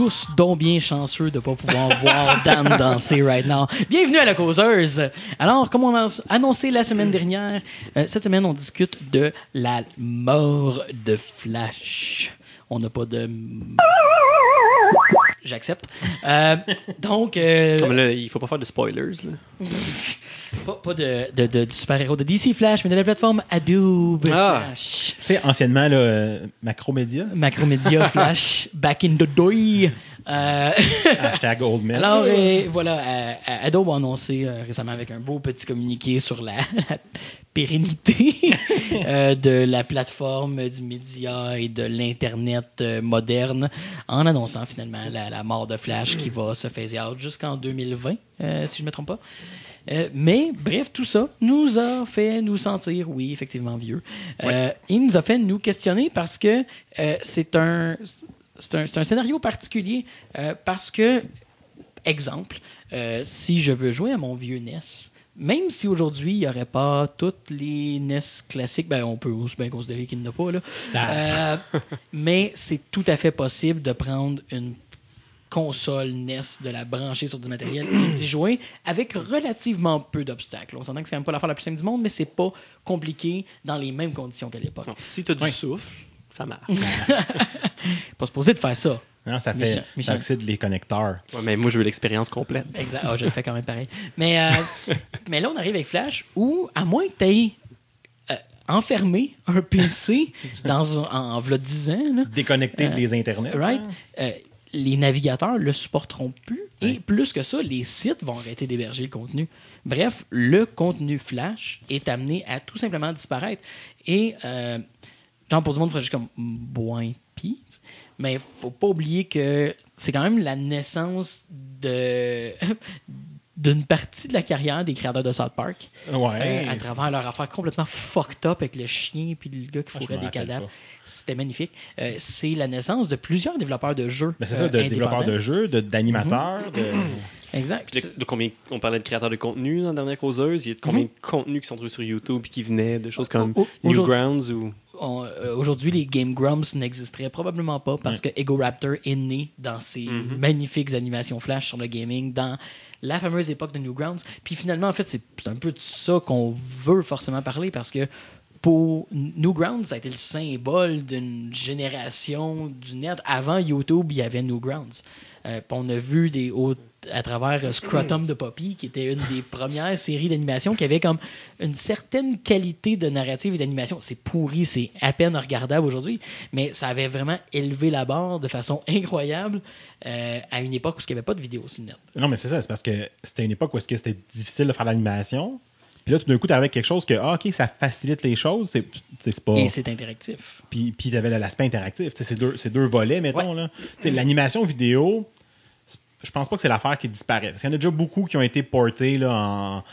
tous donc bien chanceux de ne pas pouvoir voir Dan danser right now. Bienvenue à la causeuse. Alors, comme on a annoncé la semaine dernière, euh, cette semaine, on discute de la mort de Flash. On n'a pas de... J'accepte. Euh, donc... euh, mais là, il faut pas faire de spoilers. Là. pas, pas de, de, de- de super-héros de DC Flash, mais de la plateforme Adobe Ah. Flash. Tu sais, anciennement, là, euh, Macromédia, Macromedia Flash, back in the day. Euh, hashtag Old alors, euh, voilà, euh, euh, Adobe a annoncé récemment avec un beau petit communiqué sur la, pérennité de la plateforme du média et de l'Internet moderne, en annonçant finalement la, la mort de Flash qui va se phaser out jusqu'en 2020, euh, si je ne me trompe pas. Euh, mais bref, tout ça nous a fait nous sentir, oui, effectivement, vieux. Euh, Il nous a fait nous questionner parce que euh, c'est un, c'est un, scénario particulier euh, parce que, exemple, euh, si je veux jouer à mon vieux NES, même si aujourd'hui il n'y aurait pas toutes les NES classiques, ben on peut aussi bien considérer qu'il n'y en a pas, là. Ah. Euh, mais c'est tout à fait possible de prendre une console NES, de la brancher sur du matériel et d'y jouer avec relativement peu d'obstacles. On s'entend que c'est quand même pas l'affaire la plus simple du monde, mais c'est pas compliqué dans les mêmes conditions qu'à l'époque. Si t'as du Ouais. souffle, ça marche. Pas supposé de faire ça. Non, ça Michel- fait Michel. oxyde les connecteurs. Ouais, mais moi, je veux l'expérience complète. Exact. Ah, je le fais quand même pareil. Mais, euh, mais là, on arrive avec Flash où, à moins que tu aies enfermé un PC dans un, en, en v'là 10 ans, là, Déconnecter Euh, de les internets. right, euh, les navigateurs le supporteront plus. Et plus que ça, les sites vont arrêter d'héberger le contenu. Bref, le contenu Flash est amené à tout simplement disparaître. Et, euh, genre, pour du monde, il faudrait juste comme boing pis. Mais faut pas oublier que c'est quand même la naissance de d'une partie de la carrière des créateurs de South Park Ouais. euh, à travers leur affaire complètement fucked up avec le chien puis le gars qui Ah, fourrait des cadavres. C'était magnifique. Euh, c'est la naissance de plusieurs développeurs de jeux. Ben, c'est euh, ça, de développeurs indépendants. de jeux, de- d'animateurs. de- Exact. Puis de, de combien, on parlait de créateurs de contenu dans la dernière causeuse. Il y a de combien Mhm. de contenus qui sont trouvés sur YouTube et qui venaient de choses comme Au- au- aujourd'hui- Newgrounds ou. Euh, Aujourd'hui, les Game Grumps n'existeraient probablement pas parce que Ego Raptor est né dans ces Mhm. magnifiques animations flash sur le gaming, dans la fameuse époque de Newgrounds. Puis finalement, en fait, c'est un peu de ça qu'on veut forcément parler parce que pour Newgrounds, ça a été le symbole d'une génération du net. Avant YouTube, il y avait Newgrounds. Euh, on a vu des à travers euh, Scrotum de Poppy, qui était une des premières séries d'animation qui avait comme une certaine qualité de narrative et d'animation. C'est pourri, c'est à peine regardable aujourd'hui, mais ça avait vraiment élevé la barre de façon incroyable euh, à une époque où il n'y avait pas de vidéo sur le net. Non, mais c'est ça, c'est parce que c'était une époque où c'était difficile de faire l'animation. Puis là, tout d'un coup, tu avec quelque chose que, ah, OK, ça facilite les choses. C'est pas. Et c'est interactif. Puis, puis tu avais l'aspect interactif. C'est deux, c'est deux volets, mettons. Ouais. là. L'animation vidéo, je pense pas que c'est l'affaire qui disparaît. Parce qu'il y en a déjà beaucoup qui ont été portés là, en.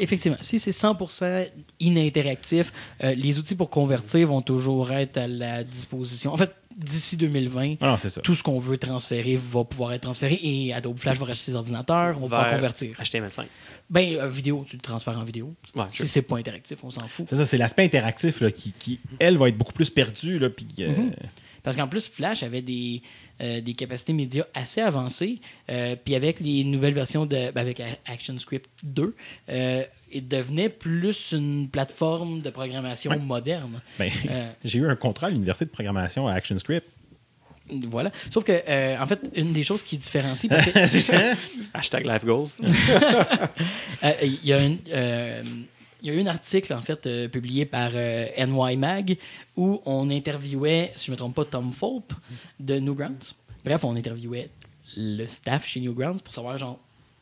Effectivement, si c'est 100% ininteractif, euh, les outils pour convertir vont toujours être à la disposition. En fait, d'ici 2020, Ah non, c'est ça. tout ce qu'on veut transférer va pouvoir être transféré et Adobe Flash va racheter ses ordinateurs, on va pouvoir convertir. HTML5. Ben, euh, vidéo, tu le transfères en vidéo. Ouais, si sure. c'est pas interactif, on s'en fout. C'est ça, c'est l'aspect interactif là, qui, qui, elle, va être beaucoup plus perdu. Là, puis, euh, Mhm. Parce qu'en plus, Flash avait des, euh, des capacités médias assez avancées. euh, puis avec les nouvelles versions de. ben, avec ActionScript 2, euh, il devenait plus une plateforme de programmation Ouais. moderne. ben, Euh, j'ai eu un contrat à l'université de programmation à ActionScript. Voilà. Sauf que, euh, en fait, une des choses qui différencie. Parce que, Hashtag Life Goals. Euh, Il y a un, euh, il y a eu un article en fait euh, publié par euh, NY Mag où on interviewait, si je ne me trompe pas, Tom Fulp de Newgrounds. Bref, on interviewait le staff chez Newgrounds pour savoir genre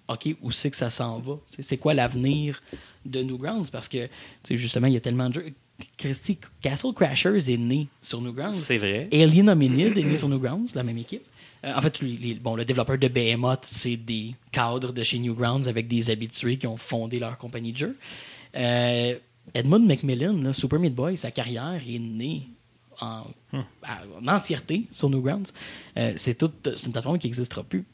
OK, où c'est que ça s'en va? C'est quoi l'avenir de Newgrounds? Parce que justement, il y a tellement de jeux. Christy, Castle Crashers est né sur Newgrounds. C'est vrai. Alien Hominid est né sur Newgrounds, la même équipe. Euh, en fait, les- bon, le développeur de Behemoth, c'est des cadres de chez Newgrounds avec des habitués qui ont fondé leur compagnie de jeu. Euh, Edmund Macmillan, là, Super Meat Boy, sa carrière est née en, à- en entièreté sur Newgrounds. Euh, c'est une plateforme qui n'existera plus.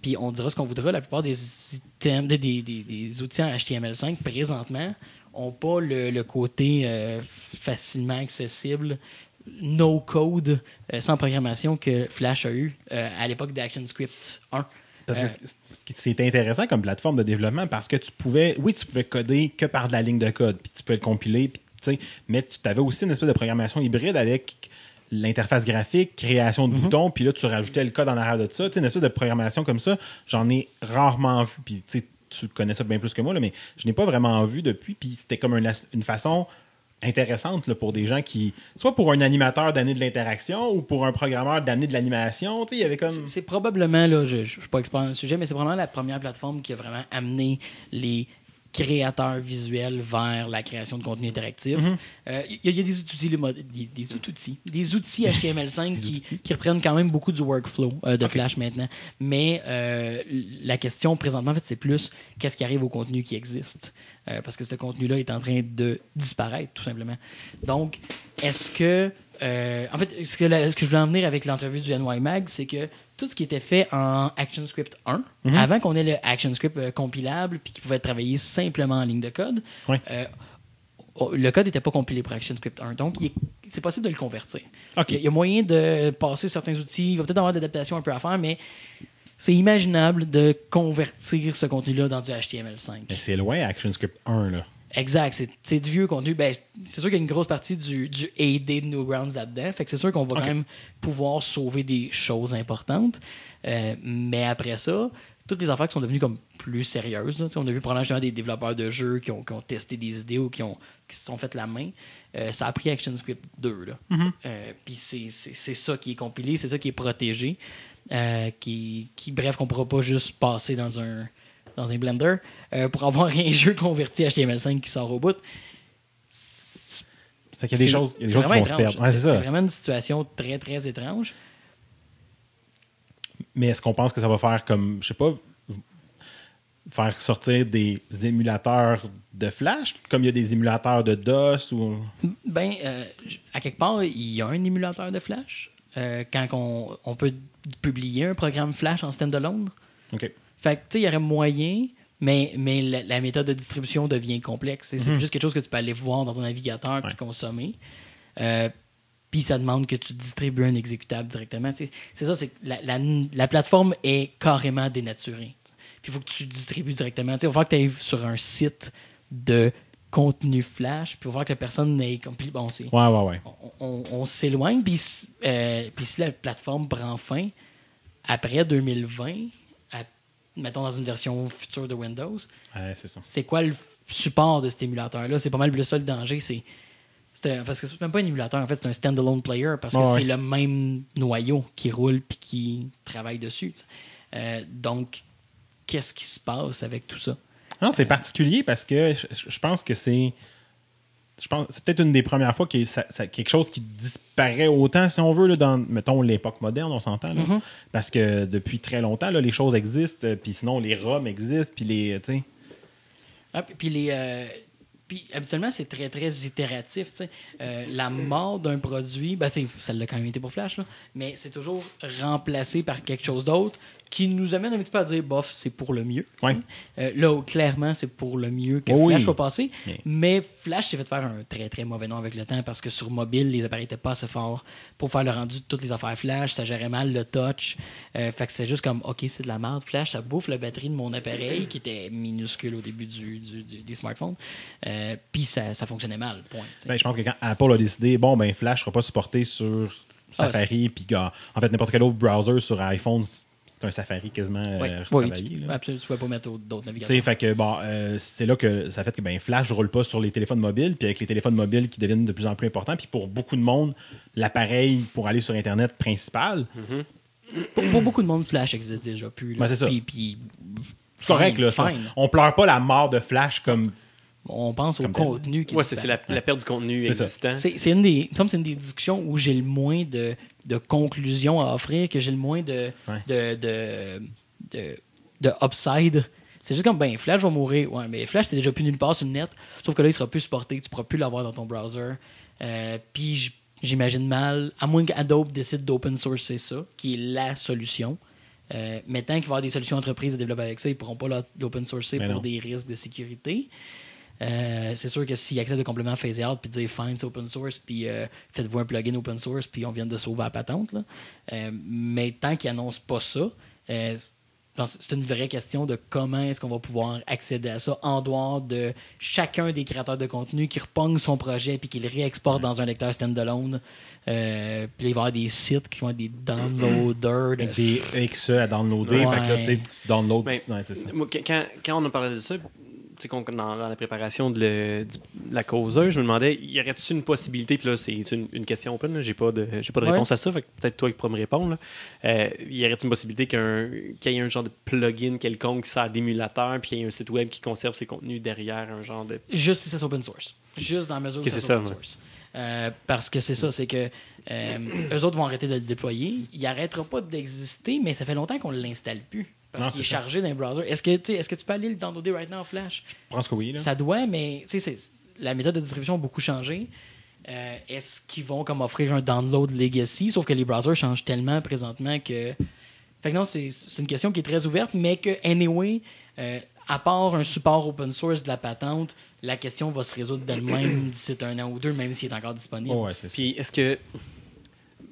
Puis on dira ce qu'on voudra, la plupart des, items, des, des- des- des outils en HTML5 présentement n'ont pas le, le côté euh, facilement accessible no code, euh, sans programmation que Flash a eu à l'époque d'ActionScript 1. Parce que Euh, c'est- c'est intéressant comme plateforme de développement parce que tu pouvais, oui, tu pouvais coder que par de la ligne de code, puis tu pouvais le compiler, puis, mais tu avais aussi une espèce de programmation hybride avec l'interface graphique, création de boutons, puis là, tu rajoutais le code en arrière de ça. Tu sais, une espèce de programmation comme ça, j'en ai rarement vu, puis tu connais ça bien plus que moi, là, mais je n'ai pas vraiment vu depuis, puis c'était comme une façon intéressante pour des gens qui, soit pour un animateur d'année de l'interaction ou pour un programmeur d'année de l'animation, il y avait comme... C'est- C'est probablement, là, je ne suis pas expert dans le sujet, mais c'est probablement la première plateforme qui a vraiment amené les créateurs visuels vers la création de contenu interactif. Euh, Il y, a- il y a des outils, des, des outils, des outils HTML5 qui, qui reprennent quand même beaucoup du workflow euh, de Flash maintenant. Mais euh, la question présentement, en fait, c'est plus qu'est-ce qui arrive au contenu qui existe? Euh, parce que ce contenu-là est en train de disparaître, tout simplement. Donc, est-ce que euh, en fait, ce que, la- ce que je voulais en venir avec l'entrevue du NY Mag, c'est que tout ce qui était fait en ActionScript 1, Mhm. avant qu'on ait le ActionScript euh, compilable puis qui pouvait être travaillé simplement en ligne de code, euh, oh, le code n'était pas compilé pour ActionScript 1. Donc, c'est possible de le convertir. Il y a- moyen de passer certains outils. Il va peut-être avoir des adaptations un peu à faire, mais c'est imaginable de convertir ce contenu-là dans du HTML5. Mais c'est loin ActionScript 1, là. Exact, c'est- du vieux contenu. Ben, c'est sûr qu'il y a une grosse partie du, du AD de Newgrounds là-dedans. Fait que c'est sûr qu'on va quand même pouvoir sauver des choses importantes. Euh, mais après ça, toutes les affaires qui sont devenues comme plus sérieuses. là, on a vu probablement des développeurs de jeux qui ont, qui ont testé des idées ou qui, ont, qui se sont fait la main. Euh, ça a pris ActionScript 2. Là. Euh, Puis c'est- ça qui est compilé, c'est ça qui est protégé. qui, qui, bref, qu'on pourra pas juste passer dans un, dans un Blender euh, pour avoir un jeu converti HTML5 qui sort au bout. Fait qu'il y a des choses, il y a des choses qui vont se perdre. Ouais, c'est vraiment une situation très, très étrange. Mais est-ce qu'on pense que ça va faire comme, je sais pas, faire sortir des émulateurs de Flash, comme il y a des émulateurs de DOS ou. Ben, euh, à quelque part, il y a un émulateur de Flash. euh, quand on, on peut publier un programme Flash en standalone. OK. Fait que, tu sais, il y aurait moyen, mais, mais la, la méthode de distribution devient complexe. C'est juste quelque chose que tu peux aller voir dans ton navigateur puis consommer. Euh, puis ça demande que tu distribues un exécutable directement. C'est ça, c'est la, la, la plateforme est carrément dénaturée. Puis il faut que tu distribues directement. Tu sais, il va falloir que tu ailles sur un site de contenu Flash, puis il va falloir que la personne puis Bon, c'est Ouais, ouais, ouais. on, on- on s'éloigne, puis euh, puis si la plateforme prend fin après 2020, à- mettons dans une version future de Windows, Ouais, c'est ça. quoi le support de cet émulateur-là? C'est pas mal le seul danger, c'est. parce que c'est même pas un émulateur, en fait, c'est un standalone player parce que ouais. c'est le même noyau qui roule puis qui travaille dessus. Euh, donc, qu'est-ce qui se passe avec tout ça? Non, c'est particulier parce que je pense que c'est. Je pense c'est peut-être une des premières fois que ça, ça- quelque chose qui disparaît autant, si on veut, là, dans, mettons, l'époque moderne, on s'entend. là. Mhm. Parce que depuis très longtemps, là, les choses existent, euh, puis sinon, les ROM existent, puis les. sais. Ah, puis- les. euh, puis habituellement, c'est très, très itératif. Euh, la mort d'un produit, ben, ça l'a quand même été pour Flash, là, mais c'est toujours remplacé par quelque chose d'autre qui nous amène un petit peu à dire, bof, c'est pour le mieux. Ouais. Euh, là, clairement, c'est pour le mieux que Oui. Flash soit passé. Mais- Mais Flash s'est fait faire un très, très mauvais nom avec le temps parce que sur mobile, les appareils n'étaient pas assez forts pour faire le rendu de toutes les affaires Flash. Ça gérait mal le touch. Euh, fait que c'est juste comme, OK, c'est de la merde. Flash, ça bouffe la batterie de mon appareil qui était minuscule au début du, du- du- des smartphones. Euh, Puis ça, ça fonctionnait mal, point. Ben, je pense que quand Apple a décidé, bon, ben Flash ne sera pas supporté sur Ah, Safari, puis gars, en fait, n'importe quel autre browser sur iPhone, c'est un Safari quasiment euh, Oui, retravaillé, tu, là. absolument, tu pouvais pas mettre d'autres Tu sais, navigateurs. fait que bon, euh, c'est là que ça fait que ben, Flash ne roule pas sur les téléphones mobiles, puis avec les téléphones mobiles qui deviennent de plus en plus importants, puis pour beaucoup de monde, l'appareil pour aller sur Internet principal, Pour, pour beaucoup de monde, Flash existe déjà plus. là. Ouais, c'est ça. Puis, puis, c'est correct, là. ça. fine. On pleure pas la mort de Flash comme. On pense au tel. contenu qui Ouais, c'est c'est la, perte du contenu C'est ça. existant. C'est c'est une des, une des discussions où j'ai le moins de, de conclusions à offrir, que j'ai le moins de, Ouais. de, de, de, de upside. C'est juste comme, ben, Flash va mourir. Ouais, mais Flash, t'es déjà plus nulle part sur le net. Sauf que là, il sera plus supporté. Tu pourras plus l'avoir dans ton browser. Euh, Puis, j'imagine mal, à moins qu'Adobe décide d'open sourcer ça, qui est la solution. Euh, mais tant qu'il va y avoir des solutions entreprises à développer avec ça, ils pourront pas l'open sourcer Mais pour non. des risques de sécurité. Euh, c'est sûr que s'ils acceptent de complément phase out puis dire fine, c'est open source, puis euh, faites-vous un plugin open source, puis on vient de sauver la patente. Là. Euh, mais tant qu'ils annoncent pas ça, euh, c'est une vraie question de comment est-ce qu'on va pouvoir accéder à ça en dehors de chacun des créateurs de contenu qui repogne son projet puis qui le réexporte dans un lecteur standalone. Euh, puis il va y avoir des sites qui vont être des downloaders. de- Avec des exe à downloader. Ouais. Fait que là, tu downloads. Ouais, quand- on a parlé de ça, dans, dans la préparation de, le- du- de la causeuse, je me demandais, y aurait-il une possibilité, puis là, c'est une, une question open, j'ai pas de, j'ai pas de Ouais. réponse à ça, peut-être toi qui pourras me répondre. Euh, y aurait-il une possibilité qu'un- qu'il y ait un genre de plugin quelconque qui sert d'émulateur, puis qu'il y ait un site web qui conserve ses contenus derrière un genre de. Juste si c'est open source. Juste dans la mesure où c'est ça, open ouais. source. Euh, parce que c'est ça, c'est que euh, eux autres vont arrêter de le déployer. Il n'arrêtera pas d'exister, mais ça fait longtemps qu'on ne l'installe plus. Parce Non, qu'il est ça. chargé dans le browser. Est-ce que, est-ce que tu peux aller le downloader right now en Flash? Je pense que oui. Là. Ça doit, mais la méthode de distribution a beaucoup changé. Euh, Est-ce qu'ils vont comme offrir un download legacy? Sauf que les browsers changent tellement présentement que. Fait que non, c'est une question qui est très ouverte, mais que, anyway, euh, à part un support open source de la patente, la question va se résoudre d'elle-même d'ici un an ou deux, même s'il est encore disponible. Oh, ouais, c'est ça. Puis est-ce que.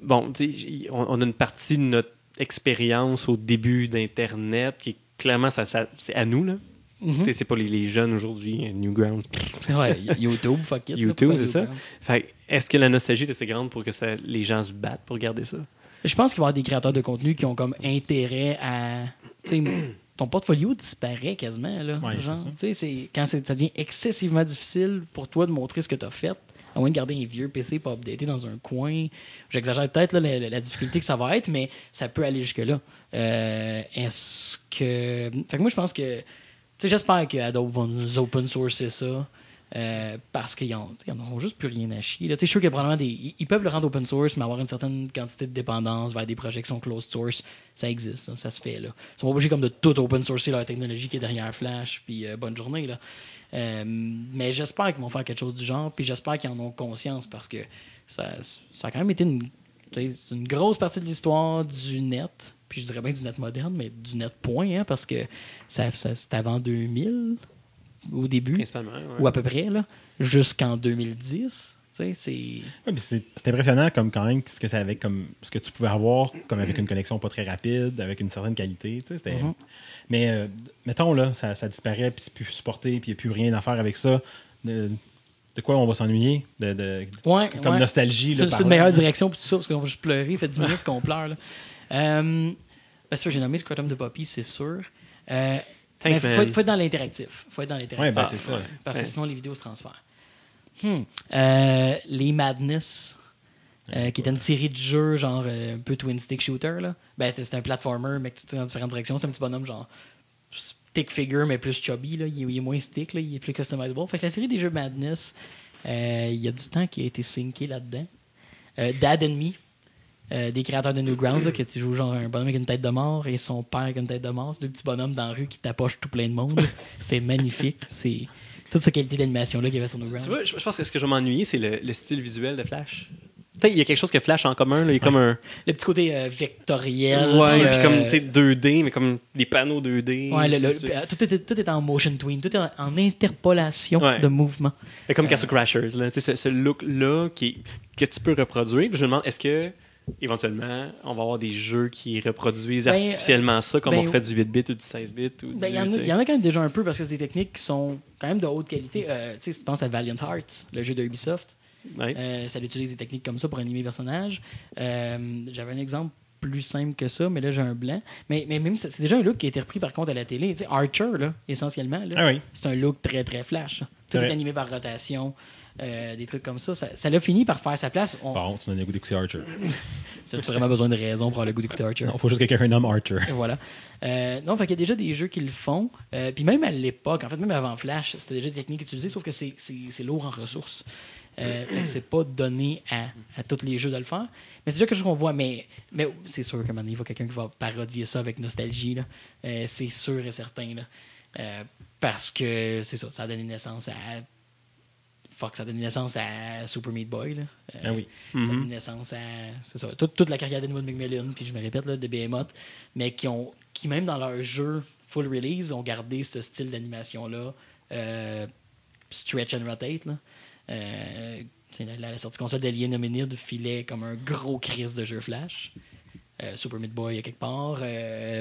Bon, tu sais, j- on, on a une partie de notre expérience au début d'Internet qui, clairement, ça, ça- c'est à nous, là. Mhm. C'est pas les, les jeunes aujourd'hui, Newgrounds. Ouais, YouTube, fuck it. YouTube, c'est ça? Est-ce que la nostalgie est assez grande pour que ça, les gens se battent pour garder ça? Je pense qu'il va y avoir des créateurs de contenu qui ont comme intérêt à. Ton portfolio disparaît quasiment. Là, Ouais, genre, ça. quand ça devient excessivement difficile pour toi de montrer ce que tu as fait, à moins de garder un vieux PC pas updaté dans un coin. J'exagère peut-être la, la- difficulté que ça va être, mais ça peut aller jusque-là. Euh, Est-ce que. Fait que moi, je pense que. Tu sais, j'espère que Adobe va nous open sourcer ça. euh, parce qu'ils n'en auront juste plus rien à chier. Je suis sûr a probablement des. Ils, peuvent le rendre open source, mais avoir une certaine quantité de dépendance vers des projets qui sont closed source, ça existe, ça se fait. Là. Ils sont pas obligés comme de tout open sourcer leur technologie qui est derrière Flash, puis euh, bonne journée. Là. Euh, mais j'espère qu'ils vont faire quelque chose du genre, puis j'espère qu'ils en ont conscience parce que ça, ça a quand même été une, une grosse partie de l'histoire du net, puis je dirais bien du net moderne, mais du net point, hein, parce que ça, ça, c'était avant 2000 au début, ouais. ou à peu près, là, jusqu'en 2010. C'est. Ouais, puis c'est c'est impressionnant comme quand même ce que ça avait comme ce que tu pouvais avoir comme avec une connexion pas très rapide, avec une certaine qualité. tu sais, c'était- Mhm. Mais euh, mettons là, ça, ça disparaît puis c'est plus supporté puis il n'y a plus rien à faire avec ça. De, de quoi on va s'ennuyer? De, de- Ouais, comme ouais. nostalgie. là, C'est une meilleure direction pour tout ça, parce qu'on va juste pleurer. Ça fait 10 minutes qu'on pleure. Là. Euh, bien sûr, j'ai nommé Scrotum de Poppy, c'est sûr. Euh, mais faut, man. être- faut être dans l'interactif. faut être dans Ouais, l'interactif. ben, c'est ça. Parce que sinon, les vidéos se transfèrent. Hmm. Euh, les Madness, euh, qui était une série de jeux, genre euh, un peu twin stick shooter. Là. Ben, c'est un platformer, mais que tu tires dans différentes directions. C'est un petit bonhomme, genre stick figure, mais plus chubby. Là. Il, est, il est moins stick, là. il est plus customizable. Fait que la série des jeux Madness, euh, il y a du temps qui a été synké là-dedans. Dad and Me, des créateurs de Newgrounds, là, que tu joues genre un bonhomme avec une tête de mort et son père avec une tête de mort. C'est deux petits bonhommes dans la rue qui tapochent tout plein de monde. C'est magnifique. C'est toute cette qualité d'animation-là qu'il y avait sur Tu Newgrounds. vois, je, je pense que ce que je vais m'ennuyer, c'est le, le style visuel de Flash. Peut-être qu'il y a quelque chose que Flash a en commun. Là. Il y a comme un. Le petit côté euh, vectoriel. Ouais, puis, puis euh, comme tu sais, 2D, mais comme des panneaux 2D. ouais, le- le- C'est- euh, tout, est, tout est en motion tween, tout est en, en interpolation Ouais. de mouvement. c'est comme Castle Crashers, là. Tu sais, ce, ce look-là qui, que tu peux reproduire. Puis je me demande, est-ce que éventuellement, on va avoir des jeux qui reproduisent Ben, artificiellement ça, comme ben, on fait du 8 bit ou du 16 bit ou Ben, Il y, en a- y en quand même déjà un peu parce que c'est des techniques qui sont quand même de haute qualité. Euh, tu sais, si tu penses à Valiant Hearts, le jeu de Ubisoft, Ouais. euh, ça utilise des techniques comme ça pour animer les personnages. Euh, J'avais un exemple plus simple que ça, mais là j'ai un blanc. Mais, mais même ça- c'est déjà un look qui a été repris par contre à la télé. Tu sais, Archer, là, essentiellement, là, Ah oui. c'est un look très très flash. Tout est animé par rotation, euh, des trucs comme ça. Ça l'a fini par faire sa place. On, Bon, tu m'as donné le goût d'écouter Archer. Tu as vraiment besoin de raison pour avoir le goût d'écouter Archer? Non, faut juste que quelqu'un nomme Archer. Et voilà. Euh, non, fait qu'il y a déjà des jeux qui le font. Euh, puis même à l'époque, en fait, même avant Flash, c'était déjà des techniques utilisées, sauf que c'est- lourd en ressources. Euh, c'est pas donné à, à tous les jeux de le faire. Mais c'est déjà quelque chose qu'on voit. Mais, mais c'est sûr qu'à un moment donné, il va quelqu'un qui va parodier ça avec nostalgie. Euh, c'est sûr et certain. Là. Euh, parce que c'est ça, ça a donné naissance à. Fuck, ça a donné naissance à Super Meat Boy. Là. Euh, Ah oui. ça a Mhm. donné naissance à c'est ça, toute, toute la carrière d'Edmund McMillan, puis je me répète, là, de Behemoth, mais qui, ont, qui, même dans leur jeu full release, ont gardé ce style d'animation-là. Euh, stretch and rotate. Là. Euh, la, la sortie console d'Alien Hominid filait comme un gros crise de jeu Flash. Super Meat Boy, quelque part.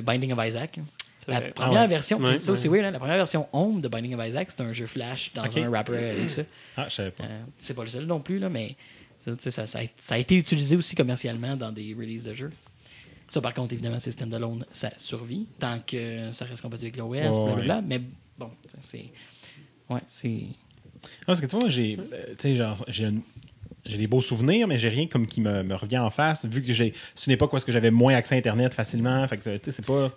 Binding of Isaac. C'est La première Ah ouais. version, Ouais, ça aussi, ouais. oui, là, la première version Home de Binding of Isaac, c'était un jeu Flash dans Ok. un wrapper avec ça. Ah, je savais pas. Euh, c'est pas le seul non plus, là, mais ça, ça, ça a, été utilisé aussi commercialement dans des releases de jeux. Ça, par contre, évidemment, c'est standalone, ça survit tant que ça reste compatible avec l'OS, Ouais, blablabla. Mais bon, c'est. Ouais, c'est. Non, parce que tu vois, j'ai, euh, tu sais, genre, j'ai, une- j'ai des beaux souvenirs, mais j'ai rien comme qui me, me revient en face, vu que j'ai, c'est une époque où est-ce que j'avais moins accès à Internet facilement. Fait que, tu sais, c'est pas.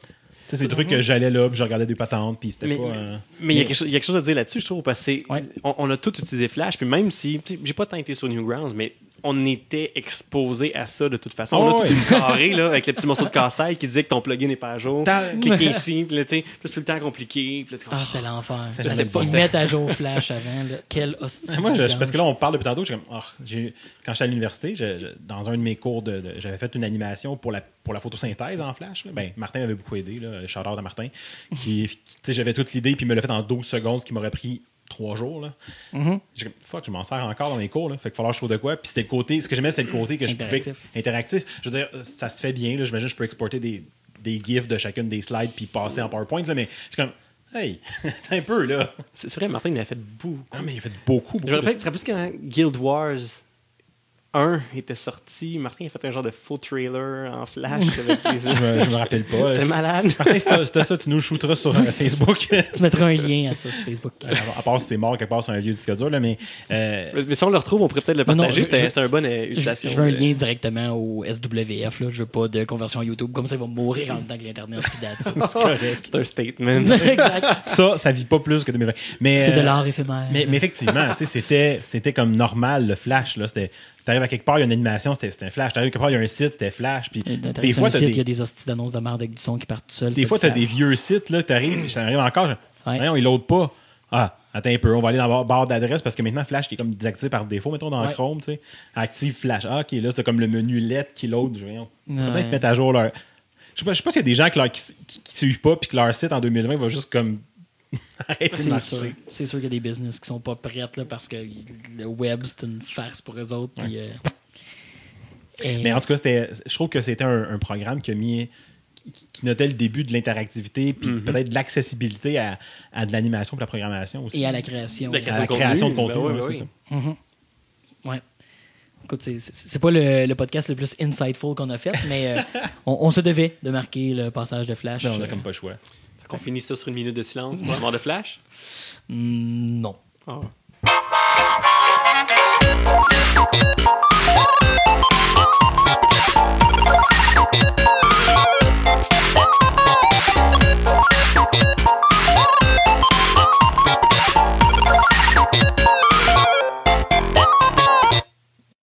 Tu sais, c'est des trucs que j'allais là, puis je regardais des patentes, puis c'était Mais- pas. euh, Mais il y, a quelque chose- il y a quelque chose à dire là-dessus, je trouve, parce que Ouais. on, on a tout utilisé Flash, puis même si, j'ai pas tant été sur Newgrounds, mais on était exposé à ça de toute façon. on Oh, a tout une carré là, avec le petit morceau de casse-taille qui disait que ton plugin n'est pas à jour. Cliquez ici, puis là, tu sais, puis là, c'est tout le temps compliqué. Puis là, Ah, c'est l'enfer. Là, pas mettent à jour Flash avant, là, quel hostie. Moi, je- parce que là, on parle depuis tantôt. j'ai comme, j'ai- quand j'étais à l'université, dans un de mes cours, de, de- j'avais fait une animation pour la, pour la photosynthèse en flash. là. Ben, Martin m'avait beaucoup aidé. Là, shout out à Martin. Qui, j'avais toute l'idée, puis il me l'a fait en 12 secondes, ce qui m'aurait pris trois jours. Là. Mhm. J'ai comme, fuck, je m'en sers encore dans mes cours. Là. Fait qu'il falloir que je trouve de quoi. Puis c'était le côté, ce que j'aimais, c'était le côté que je pouvais. Interactif. Interactif. Je veux dire, ça se fait bien. Là. J'imagine que je peux exporter des, des GIFs de chacune des slides, puis passer en PowerPoint. Là, mais je suis comme, hey, t'as un peu là. C'est vrai, Martin, il en a fait beaucoup. Ah, mais il a fait beaucoup, beaucoup. Je me de- rappelle, tu te rappelles quand Guild Wars 1 était sorti, Martin a fait un genre de faux trailer en flash avec des... Je me, je me rappelle pas. C'était malade. Martin, c'était ça, tu nous shooteras sur euh, Facebook. Tu mettras un lien à ça sur Facebook. à part si c'est mort quelque part sur un vieux disque dur, là, mais euh, Mais si on le retrouve, on pourrait peut-être le partager. C'était un bon euh, Je, utilisation. je veux un lien directement au SWF. Là. Je veux pas de conversion YouTube. Comme ça, il va mourir en même temps que l'Internet. c'est correct. C'est un statement. exact. Ça, ça vit pas plus que 2020. Mais, C'est de euh, l'art éphémère. Mais, mais effectivement, c'était, c'était comme normal le flash. Là. C'était, t'arrives à quelque part, il y a une animation, c'était, un flash. T'arrives à quelque part, il y a un site, c'était flash. Puis des fois, site, des, il y a des hosties d'annonces de merde avec du son qui partent tout seul. des fois, t'as des vieux sites, là, t'arrives, j'arrive encore, je- Ouais. voyons, ils loadent pas. Ah, attends un peu, on va aller dans la barre d'adresse parce que maintenant, Flash, est comme désactivé par défaut, mettons, dans Ouais. Chrome, tu sais. Active Flash. Ah, ok, là, c'est comme le menu LED qui load. Ouais. qu'ils mettent à jour leur. Je sais pas, je sais pas s'il y a des gens qui, leur- qui, qui- qui suivent pas puis que leur site en 2020 va juste comme C'est sûr. C'est sûr qu'il y a des business qui sont pas prêtes là, parce que le web, c'est une farce pour eux autres. euh, et- Mais en tout cas, c'était, je trouve que c'était un, un programme qui a mis qui- notait le début de l'interactivité puis Mhm. peut-être de l'accessibilité à, à de l'animation et de la programmation aussi. et à la création. La À création la de contenu, création de ben contenu, ouais, ouais, ben c'est oui. ça. Mhm. Ouais. Écoute, c'est- pas le, le podcast le plus insightful qu'on a fait, mais euh, on, on se devait de marquer le passage de Flash. Mais on n'a Euh, comme pas le choix. Qu'on finisse ça sur une minute de silence pour la de Flash? Mm, non. Oh.